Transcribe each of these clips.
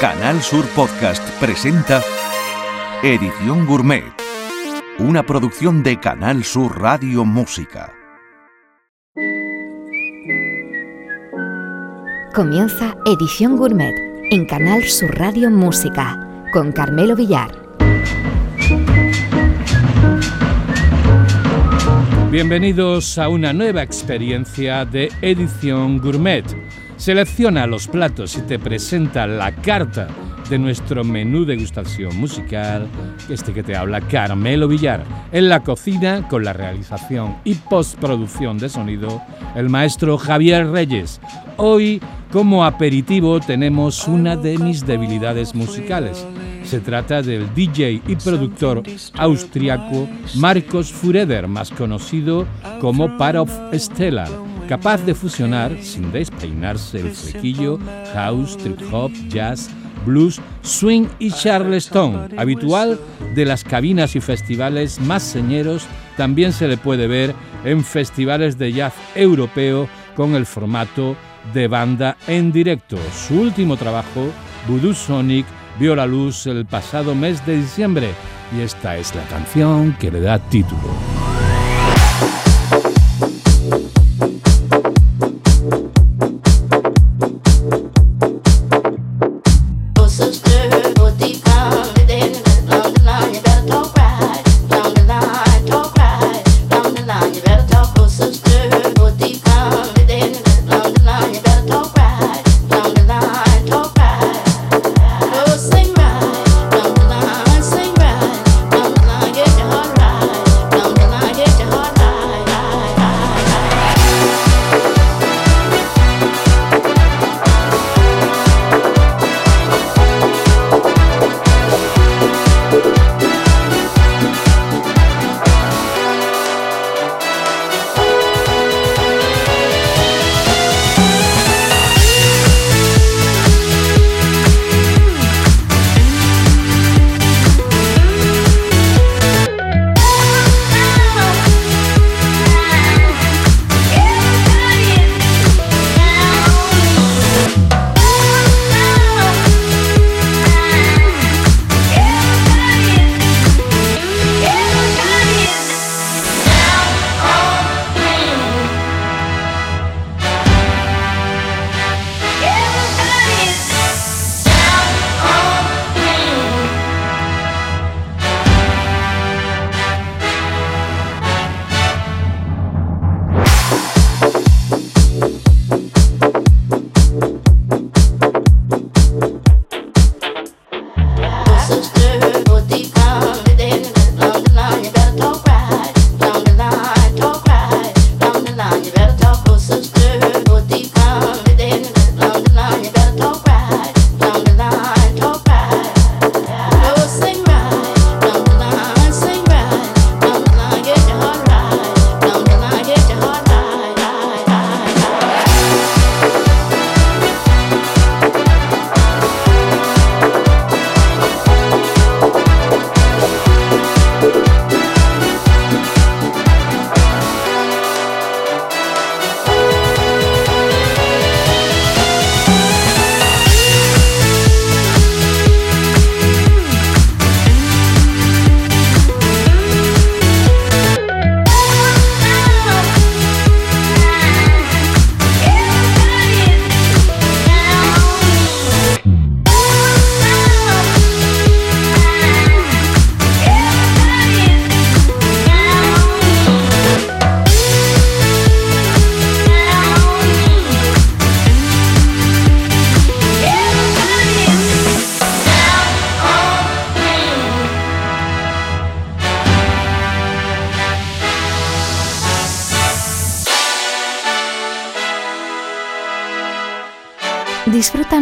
Canal Sur Podcast presenta Edición Gourmet, una producción de Canal Sur Radio Música. Comienza Edición Gourmet en Canal Sur Radio Música con Carmelo Villar. Bienvenidos a una nueva experiencia de Edición Gourmet Selecciona los platos y te presenta la carta de nuestro menú degustación musical, este que te habla Carmelo Villar, en la cocina con la realización y postproducción de sonido, el maestro Javier Reyes. Hoy, como aperitivo, tenemos una de mis debilidades musicales. Se trata del DJ y productor austriaco Marcos Fureder, más conocido como Parov Stellar capaz de fusionar, sin despeinarse el flequillo, house, trip hop, jazz, blues, swing y charleston, habitual de las cabinas y festivales más señeros, también se le puede ver en festivales de jazz europeo con el formato de banda en directo. Su último trabajo, Voodoo Sonic, vio la luz el pasado mes de diciembre y esta es la canción que le da título.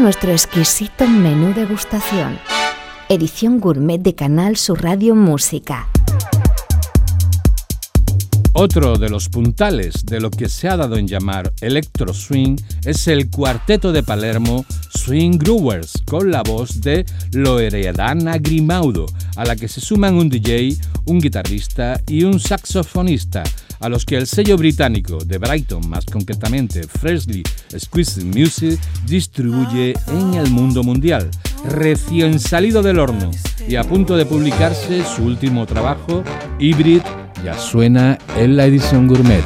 Nuestro exquisito menú degustación. Edición gourmet de Canal Sur Radio Música. Otro de los puntales de lo que se ha dado en llamar electro swing es el cuarteto de Palermo Swing Growers con la voz de Loredana Grimaudo, a la que se suman un DJ, un guitarrista y un saxofonista a los que el sello británico de Brighton, más concretamente Freshly Squeezed Music, distribuye en el mundo mundial. recién salido del horno y a punto de publicarse su último trabajo, Hybrid, ya suena en la edición gourmet.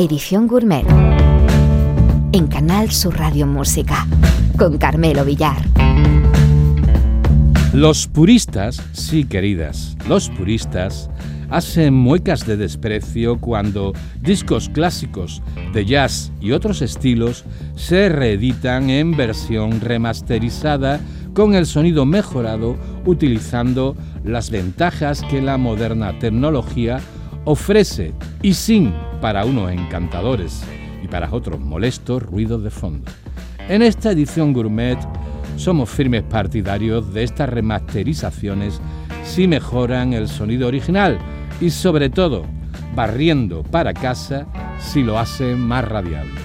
Edición Gourmet. En Canal Sur Radio Música. Con Carmelo Villar. Los puristas, sí queridas, los puristas hacen muecas de desprecio cuando discos clásicos de jazz y otros estilos se reeditan en versión remasterizada con el sonido mejorado utilizando las ventajas que la moderna tecnología ofrece y sin, para unos encantadores y para otros molestos, ruidos de fondo. En esta edición gourmet somos firmes partidarios de estas remasterizaciones si mejoran el sonido original y sobre todo barriendo para casa si lo hacen más radiable.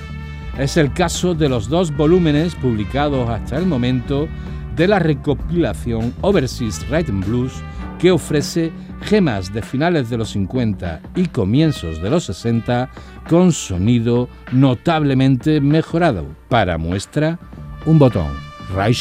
Es el caso de los dos volúmenes publicados hasta el momento de la recopilación Overseas Writing Blues que ofrece gemas de finales de los 50 y comienzos de los 60 con sonido notablemente mejorado. Para muestra, un botón, Ray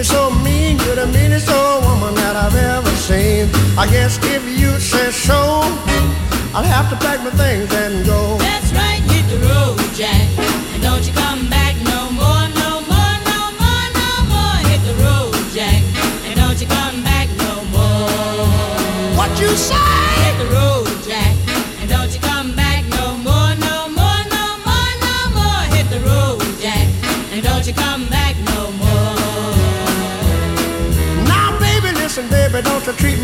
me so mean, you're the meanest old woman that I've ever seen. I guess if you say so, I'll have to pack my things and go. That's right, hit the road, Jack.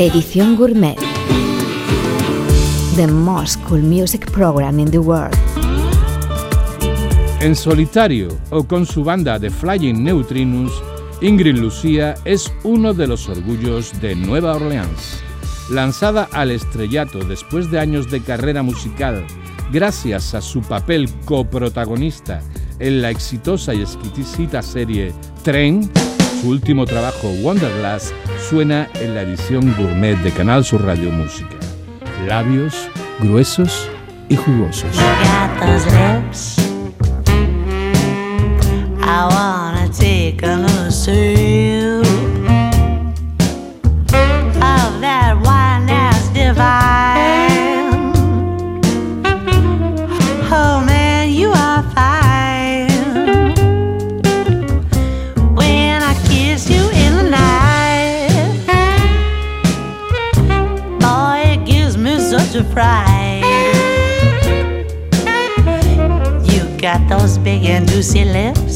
Edición Gourmet. The most cool music program in the world. En solitario o con su banda de Flying Neutrinus, Ingrid Lucía es uno de los orgullos de Nueva Orleans. Lanzada al estrellato después de años de carrera musical, gracias a su papel coprotagonista en la exitosa y exquisita serie Tren, su último trabajo Wonderglass suena en la edición gourmet de Canal Sur Radio Música. Labios gruesos y jugosos. You got those big and juicy lips.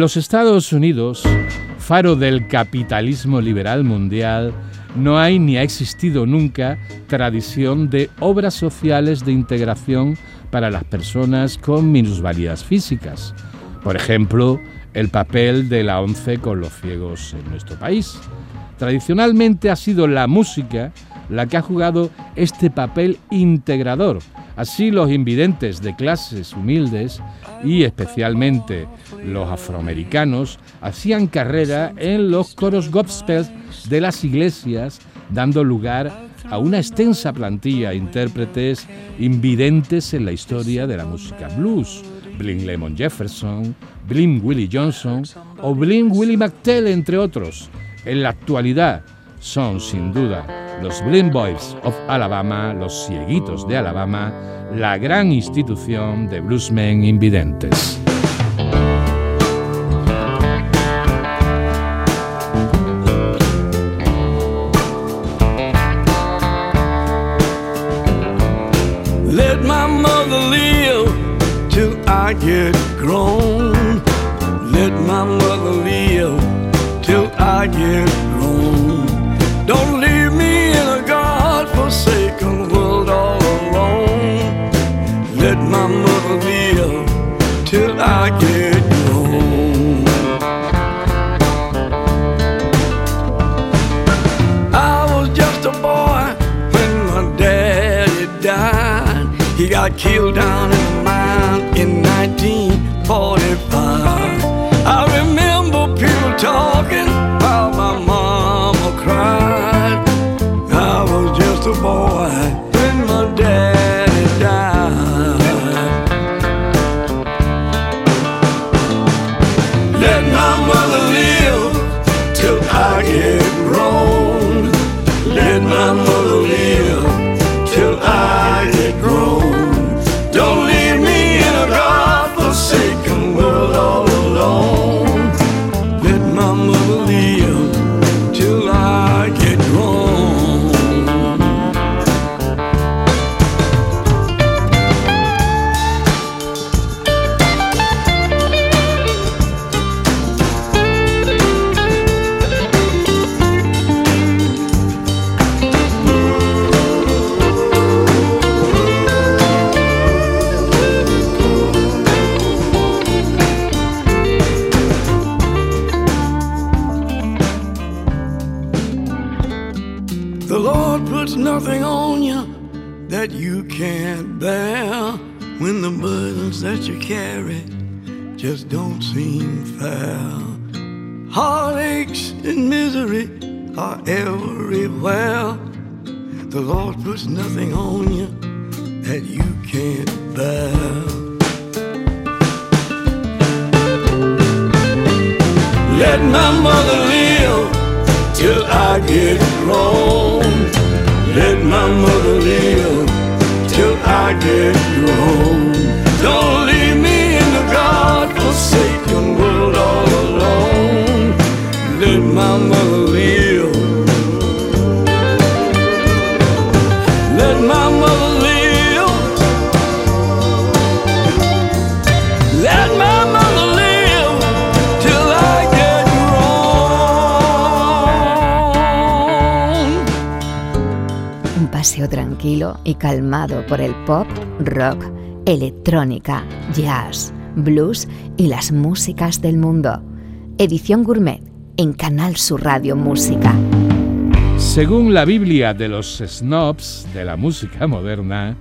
En los Estados Unidos, faro del capitalismo liberal mundial, no hay ni ha existido nunca tradición de obras sociales de integración para las personas con minusvalías físicas. Por ejemplo, el papel de la ONCE con los ciegos en nuestro país. Tradicionalmente ha sido la música la que ha jugado este papel integrador. Así los invidentes de clases humildes y especialmente los afroamericanos hacían carrera en los coros gospel de las iglesias, dando lugar a una extensa plantilla de intérpretes invidentes en la historia de la música blues. Bling Lemon Jefferson, Bling Willie Johnson o Bling Willie McTell, entre otros. En la actualidad son sin duda los Blind Boys of Alabama, los Cieguitos de Alabama, la gran institución de bluesmen invidentes. Got killed down in the mine in 1945. Electrónica, jazz, blues y las músicas del mundo. Edición Gourmet en Canal Sur Radio Música. Según la Biblia de los snobs de la música moderna,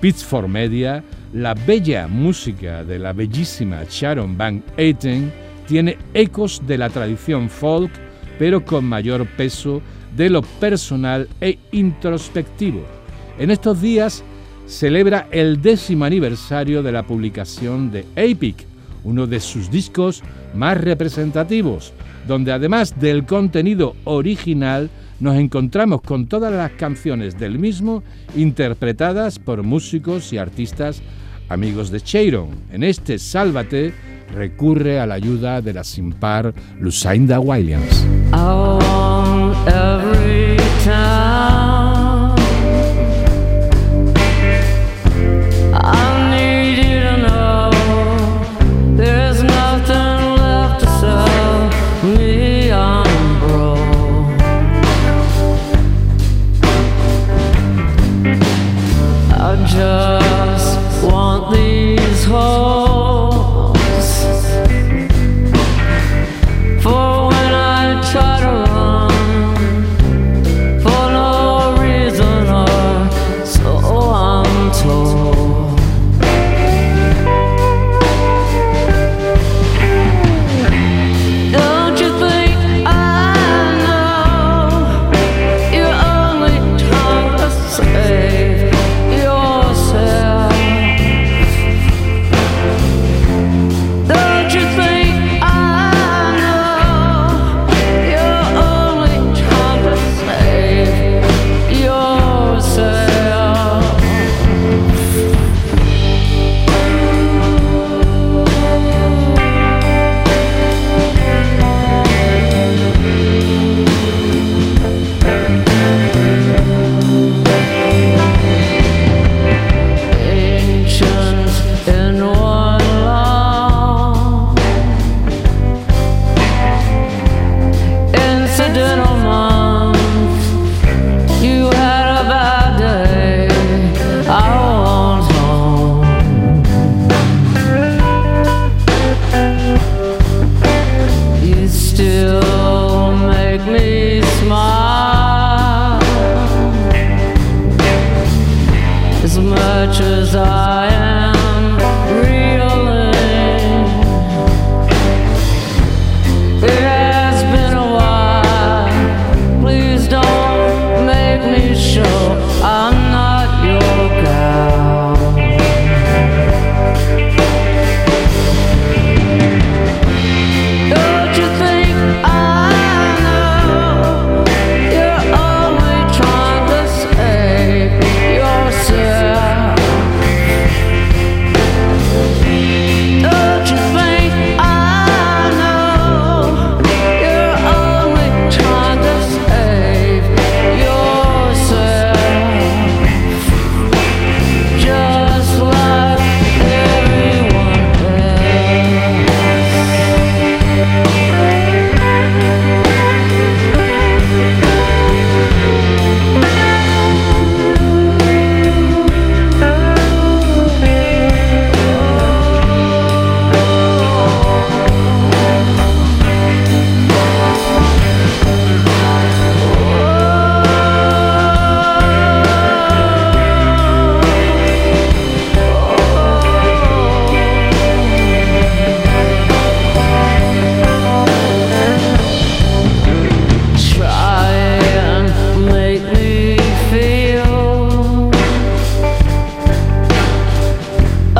Pitchfork Media, la bella música de la bellísima Sharon Van Etten tiene ecos de la tradición folk, pero con mayor peso de lo personal e introspectivo. En estos días celebra el décimo aniversario de la publicación de Epic, uno de sus discos más representativos, donde además del contenido original nos encontramos con todas las canciones del mismo interpretadas por músicos y artistas amigos de Sharon. En este Sálvate recurre a la ayuda de la sin par Lucinda Williams. in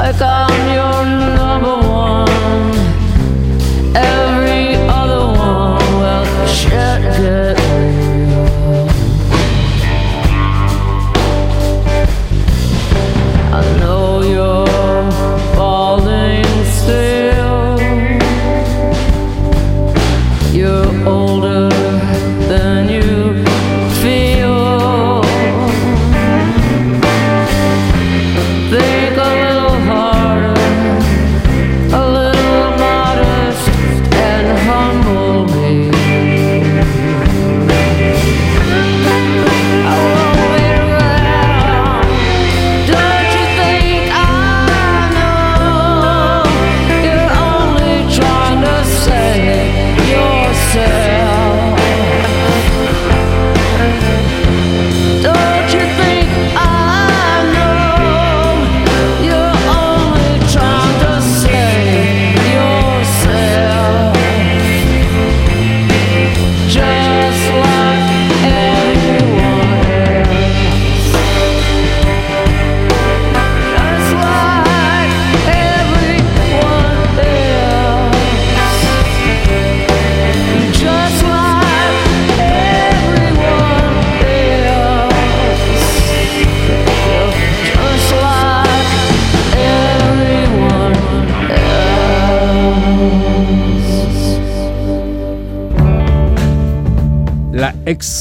like I'm your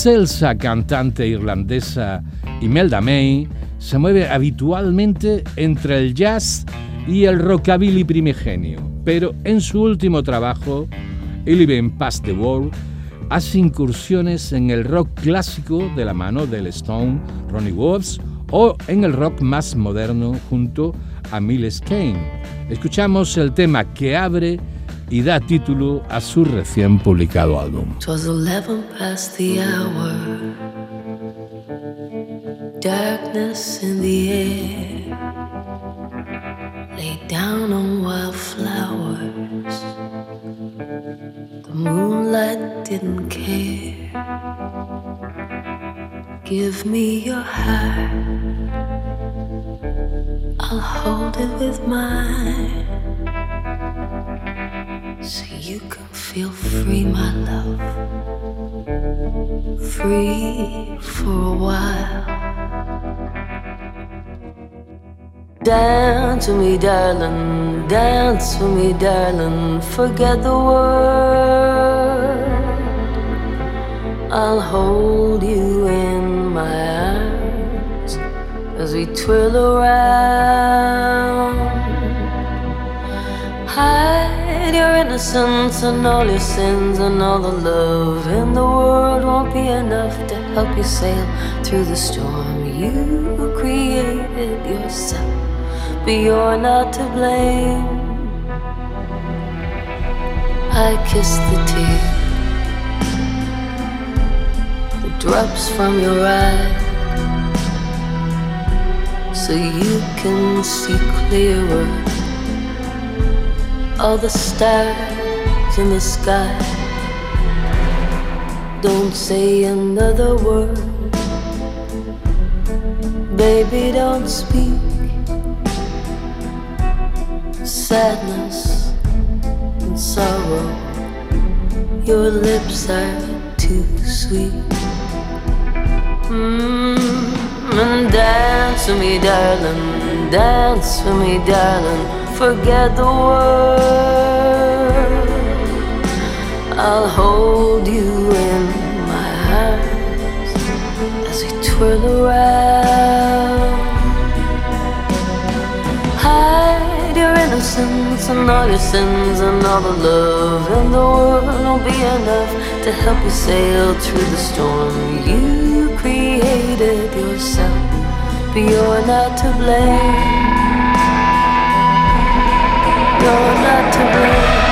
excelsa cantante irlandesa Imelda May se mueve habitualmente entre el jazz y el rockabilly primigenio, pero en su último trabajo, Eleven Past the World, hace incursiones en el rock clásico de la mano del Stone Ronnie Wood o en el rock más moderno junto a Miles Kane. Escuchamos el tema que abre y da título a su recién publicado álbum. lay down on wildflowers. The moonlight didn't care. Give me your heart, I'll hold it with mine free, my love. Free for a while. Dance with me, darling. Dance with me, darling. Forget the world. I'll hold you in my arms as we twirl around innocence and all your sins and all the love in the world won't be enough to help you sail through the storm. You created yourself, but you're not to blame. I kiss the tears that drops from your eye so you can see clearer all the stars in the sky. Don't say another word, baby, don't speak. Sadness and sorrow, your lips are too sweet. Mm, and dance with me, darling, dance with me, darling forget the world. I'll hold you in my arms as we twirl around. Hide your innocence and all your sins and all the love in the world won't be enough to help you sail through the storm. You created yourself, but you're not to blame you're not to blame.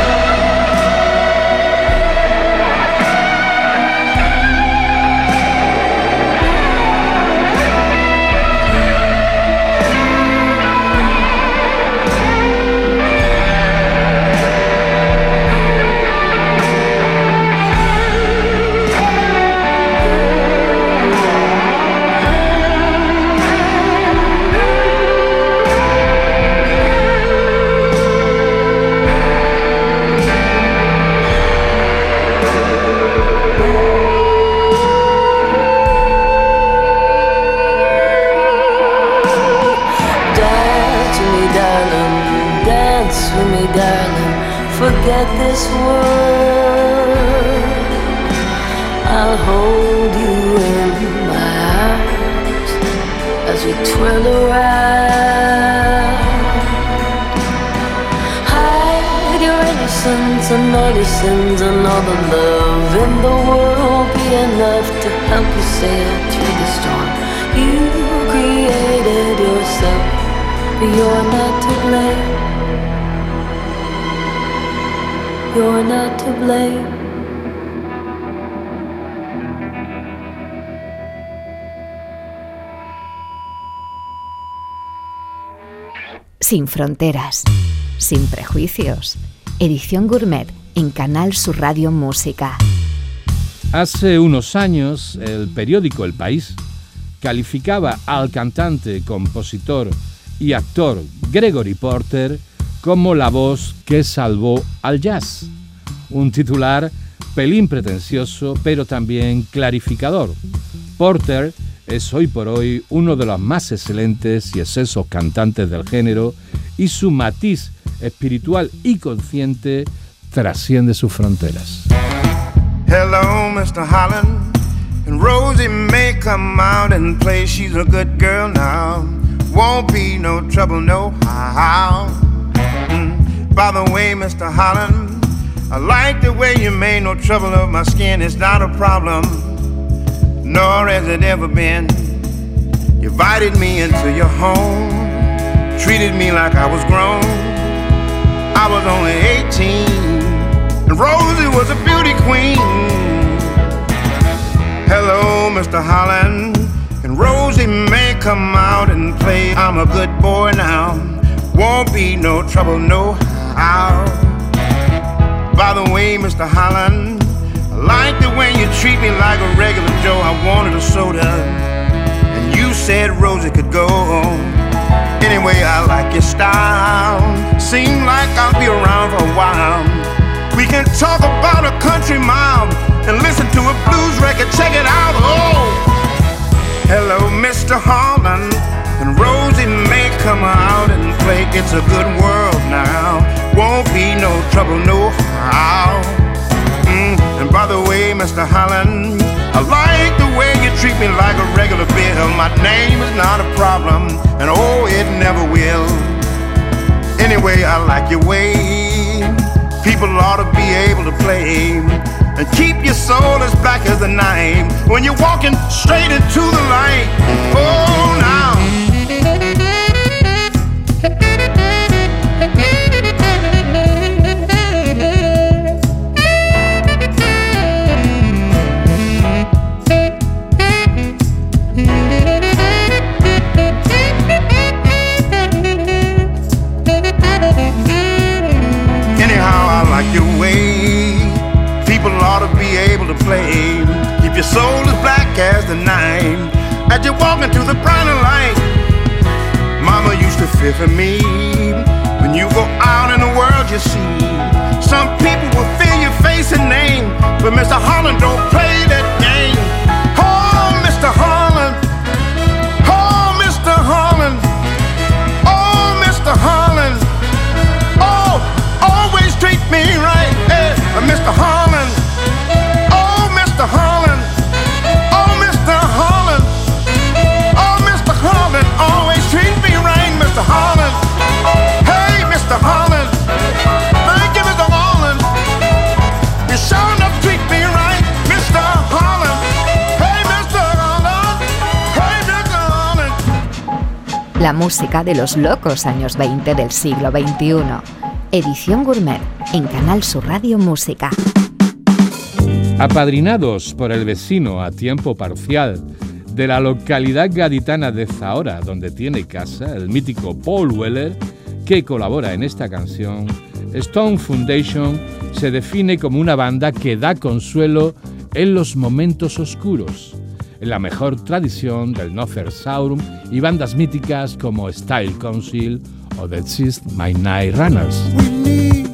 Forget this world. I'll hold you in my arms as we twirl around. Hide your innocence and all your sins and all the love in the world be enough to help you sail through the storm. You created yourself, but you're not to blame. You're not to blame. Sin fronteras, sin prejuicios. Edición Gourmet en Canal Sur Radio Música. Hace unos años, el periódico El País calificaba al cantante, compositor y actor Gregory Porter como la voz que salvó al jazz. Un titular pelín pretencioso, pero también clarificador. Porter es hoy por hoy uno de los más excelentes y excesos cantantes del género y su matiz espiritual y consciente trasciende sus fronteras. Hello, Mr. Holland. And Rosie may come out and play. She's a good girl now. Won't be no trouble, no. By the way, Mr. Holland, I like the way you made no trouble of my skin. It's not a problem, nor has it ever been. You invited me into your home, treated me like I was grown. I was only 18, and Rosie was a beauty queen. Hello, Mr. Holland. And Rosie may come out and play. I'm a good boy now. Won't be no trouble, no how. By the way, Mr. Holland, I like the way you treat me like a regular Joe. I wanted a soda, and you said Rosie could go. Anyway, I like your style. Seem like I'll be around for a while. We can talk about a country mile and listen to a blues record. Check it out. Oh, hello, Mr. Holland. And Rosie may come out and play. It's a good world now. Won't be no trouble, no how. Mm. And by the way, Mr. Holland, I like the way you treat me like a regular bill. My name is not a problem, and oh, it never will. Anyway, I like your way. People ought to be able to play and keep your soul as black as the night when you're walking straight into the light. Oh, now. Your soul is black as the night as you walk into the brighter light. Mama used to fear for me when you go out in the world. You see, some people will fear your face and name, but Mr. Holland don't play that game. La música de los locos años 20 del siglo XXI. Edición Gourmet en Canal Sur Radio Música. Apadrinados por el vecino a tiempo parcial de la localidad gaditana de Zahora, donde tiene casa el mítico Paul Weller, que colabora en esta canción, Stone Foundation se define como una banda que da consuelo en los momentos oscuros, en la mejor tradición del Nofer Saurum y bandas míticas como Style Council o The Six My Night Runners.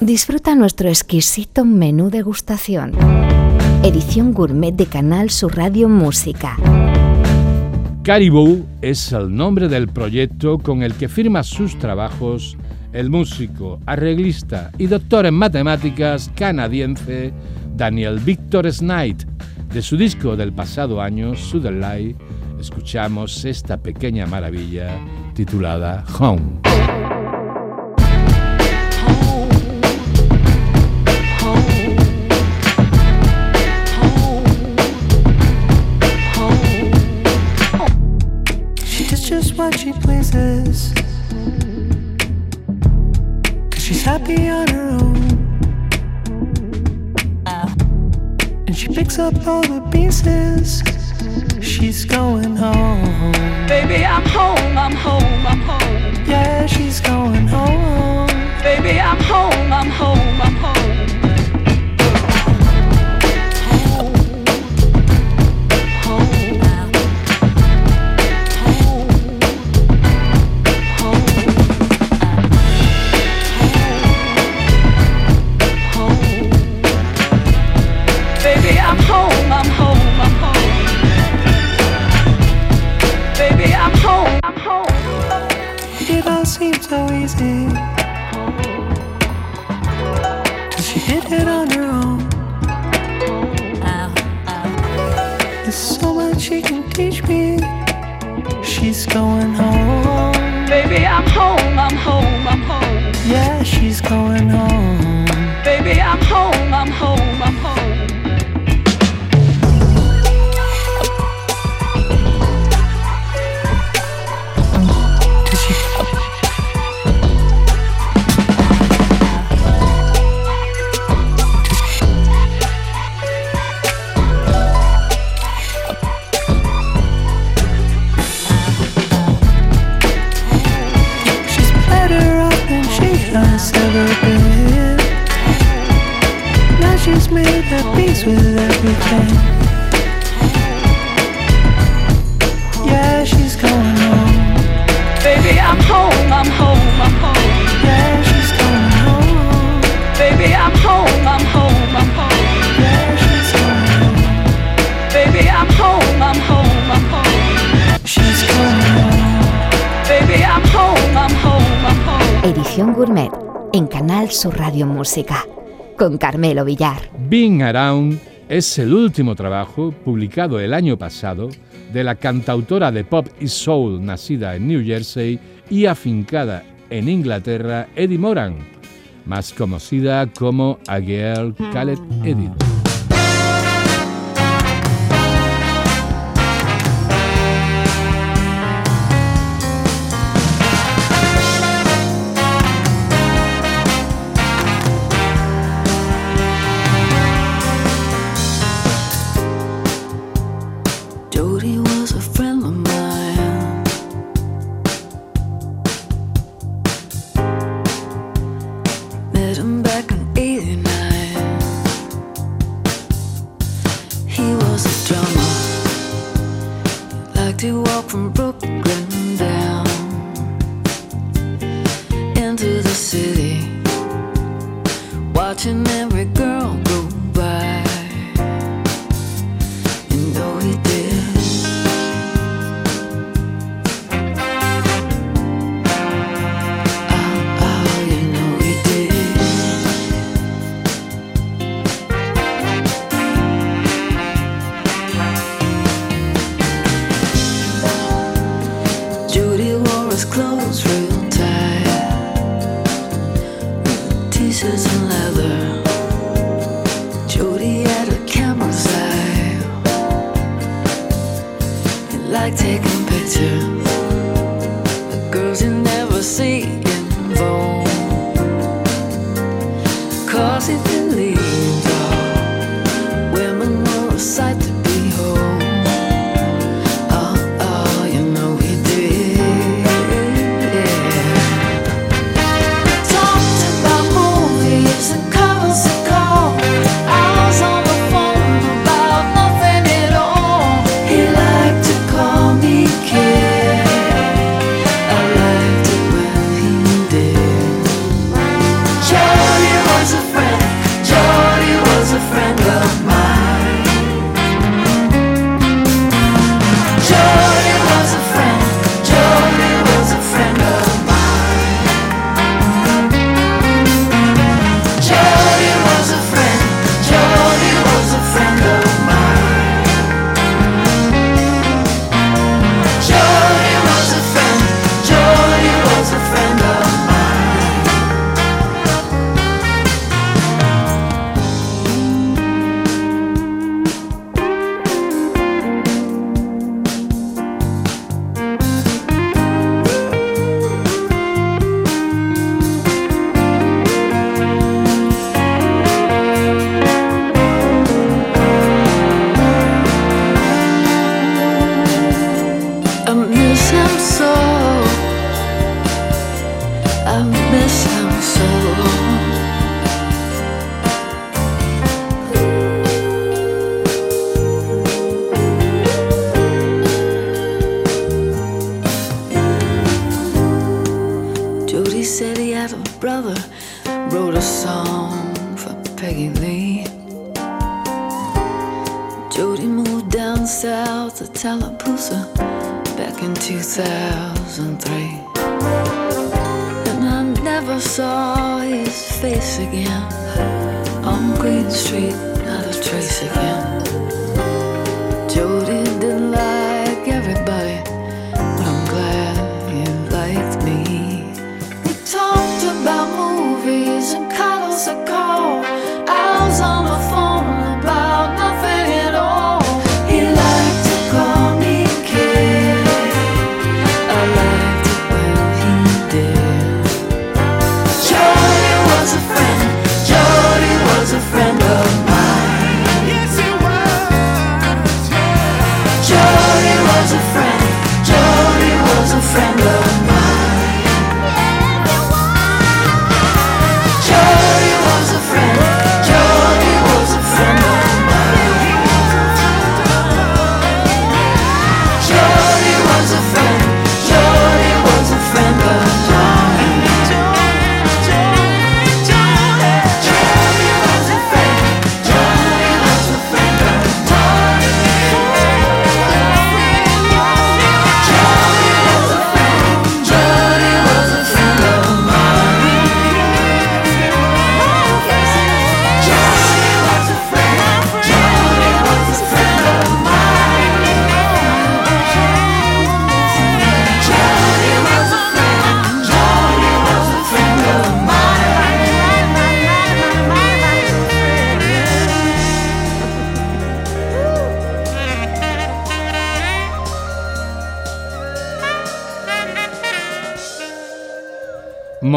Disfruta nuestro exquisito menú degustación. Edición gourmet de Canal Sur Radio Música. Caribou es el nombre del proyecto con el que firma sus trabajos el músico, arreglista y doctor en matemáticas canadiense Daniel Victor Snight, de su disco del pasado año, Southern Light, escuchamos esta pequeña maravilla titulada Home. She pleases. Cause she's happy on her own. She picks up all the pieces. She's going home. Baby, I'm home, I'm home, I'm home. Yeah, she's going home. Baby, I'm home, I'm home, I'm home. Sur Radio Música. Con Carmelo Villar. Being Around es el último trabajo publicado el año pasado de la cantautora de pop y soul nacida en New Jersey y afincada en Inglaterra, Eddie Moran, más conocida como A Girl Called Edith. face again. On Green Street, not a trace again.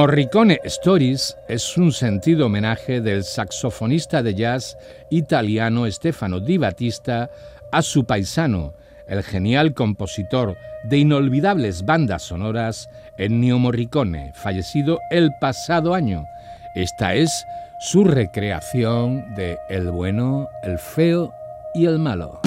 Morricone Stories es un sentido homenaje del saxofonista de jazz italiano Stefano Di Battista a su paisano, el genial compositor de inolvidables bandas sonoras, Ennio Morricone, fallecido el pasado año. Esta es su recreación de El bueno, el feo y el malo.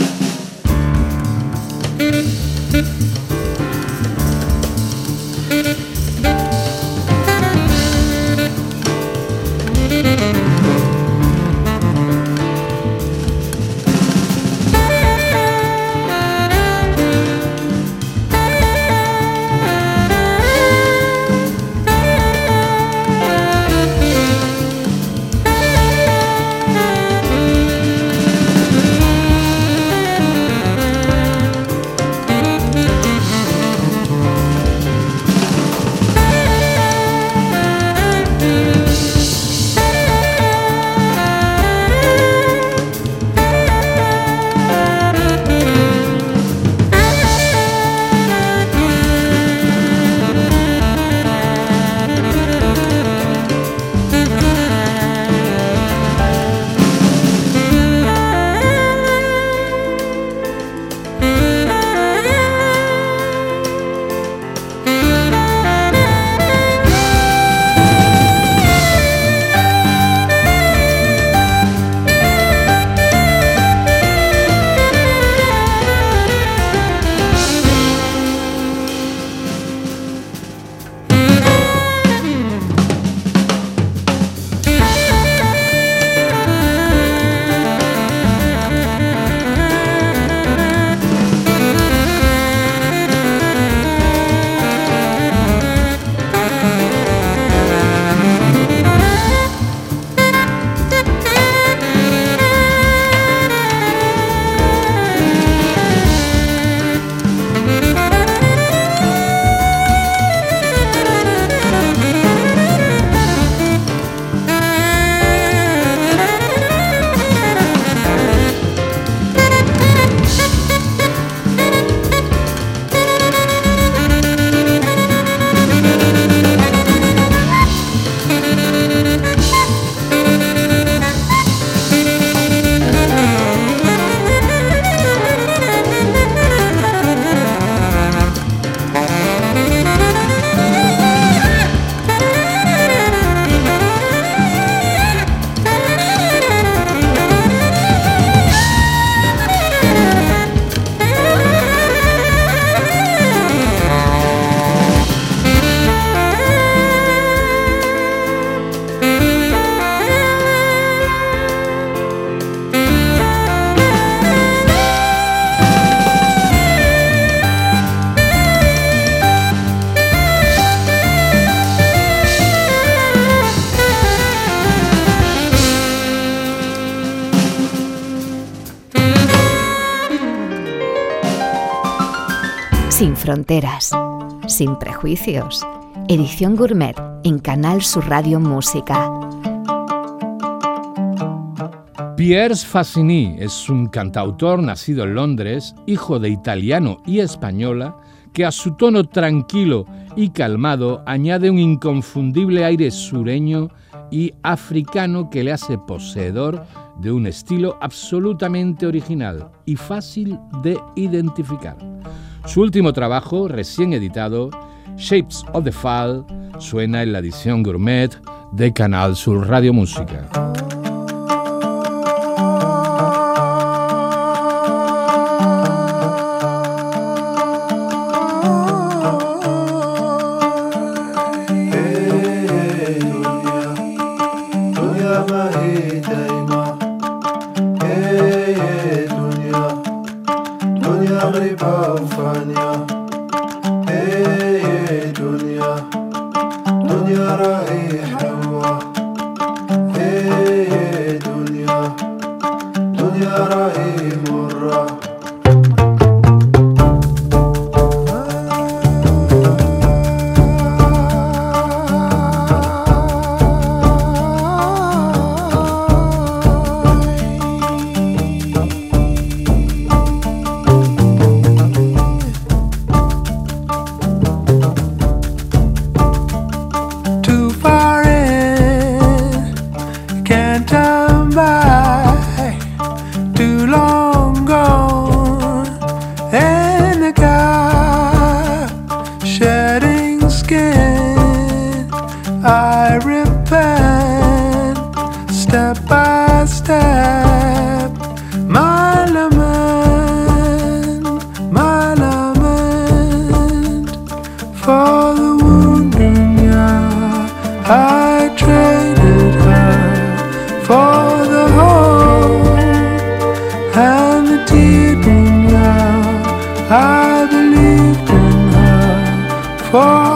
Fronteras, sin prejuicios. Edición Gourmet en Canal Sur Radio Música. Pierre Fassini es un cantautor nacido en Londres, hijo de italiano y española, que a su tono tranquilo y calmado añade un inconfundible aire sureño y africano que le hace poseedor de un estilo absolutamente original y fácil de identificar. Su último trabajo, recién editado, Shapes of the Fall, suena en la edición gourmet de Canal Sur Radio Música. I believed in her. For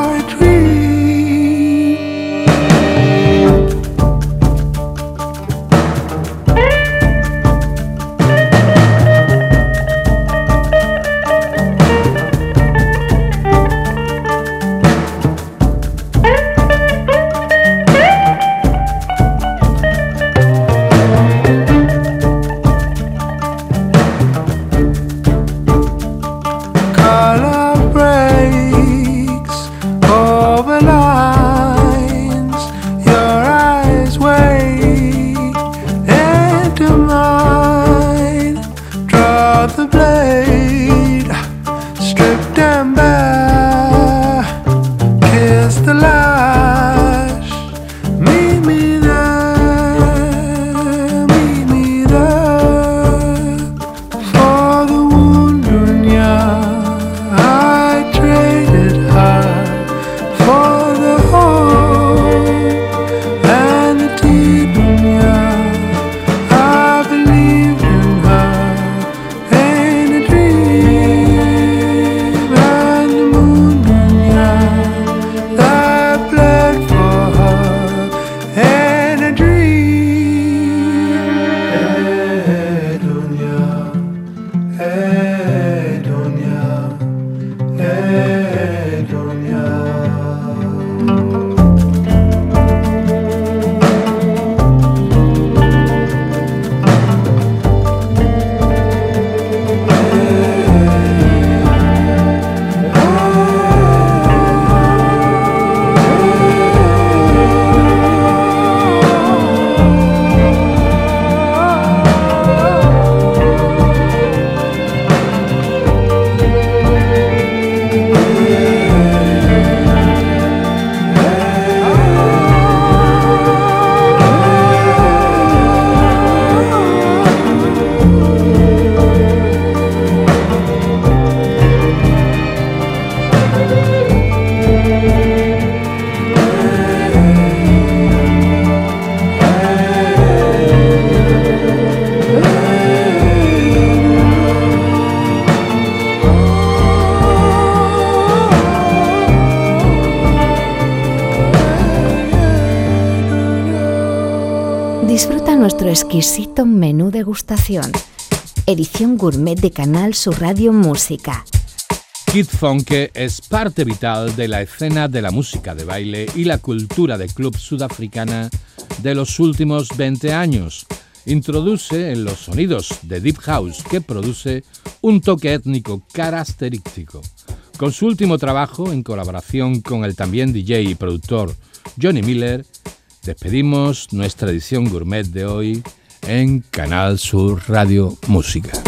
exquisito menú degustación. Edición gourmet de Canal Sur Radio Música. Kid Funke es parte vital de la escena de la música de baile y la cultura de club sudafricana de los últimos 20 años. Introduce en los sonidos de Deep House que produce un toque étnico característico. Con su último trabajo, en colaboración con el también DJ y productor Johnny Miller, despedimos nuestra edición gourmet de hoy en Canal Sur Radio Música.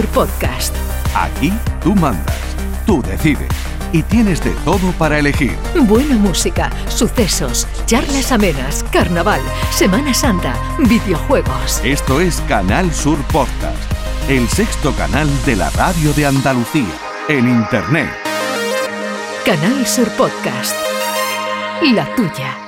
Podcast. Aquí tú mandas, tú decides y tienes de todo para elegir. Buena música, sucesos, charlas amenas, carnaval, Semana Santa, videojuegos. Esto es Canal Sur Podcast, el sexto canal de la radio de Andalucía, en Internet. Canal Sur Podcast. La tuya.